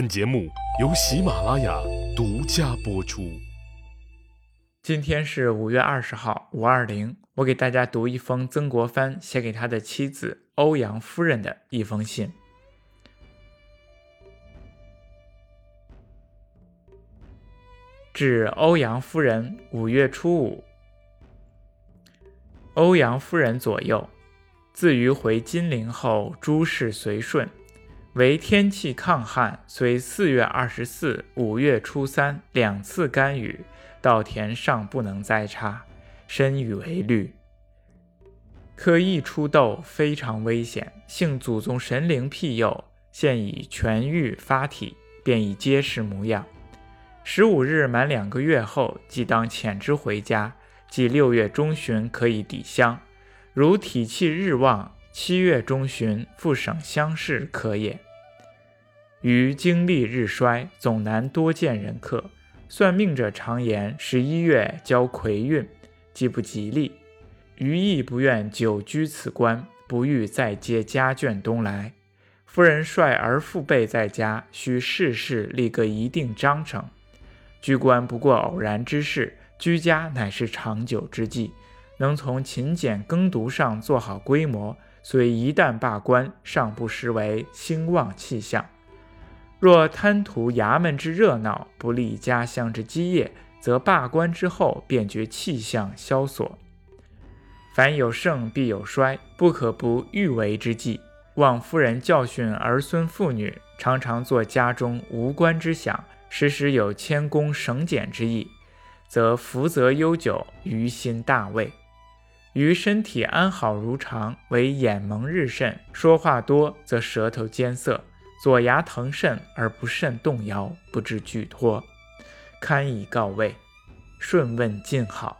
本节目由喜马拉雅独家播出。今天是五月二十号，五二零。我给大家读一封曾国藩写给他的妻子欧阳夫人的一封信。致欧阳夫人，五月初五。欧阳夫人左右，自于回金陵后，诸事随顺。为天气抗旱，虽四月二十四、五月初三两次干雨，稻田尚不能栽插，深雨为虑。可一出痘，非常危险。幸祖宗神灵庇佑，现已痊愈发体，便已结实模样。十五日满两个月后，即当遣之回家，即六月中旬可以抵乡。如体气日旺。七月中旬复省乡试可也。余经历日衰，总难多见人客。算命者常言十一月交癸运，既不吉利。余亦不愿久居此关，不欲再接家眷东来。夫人率儿父辈在家，需事事立个一定章程。居官不过偶然之事，居家乃是长久之计。能从勤俭耕读上做好规模。虽一旦罢官，尚不失为兴旺气象。若贪图衙门之热闹，不利家乡之基业，则罢官之后便觉气象萧索。凡有盛必有衰，不可不预为之计。望夫人教训儿孙妇女，常常做家中无官之想，时时有谦恭省俭之意，则福泽悠久，于心大慰。于身体安好如常，为眼蒙日甚，说话多则舌头尖涩，左牙疼甚而不甚动摇，不至举脱，堪以告慰。顺问近好。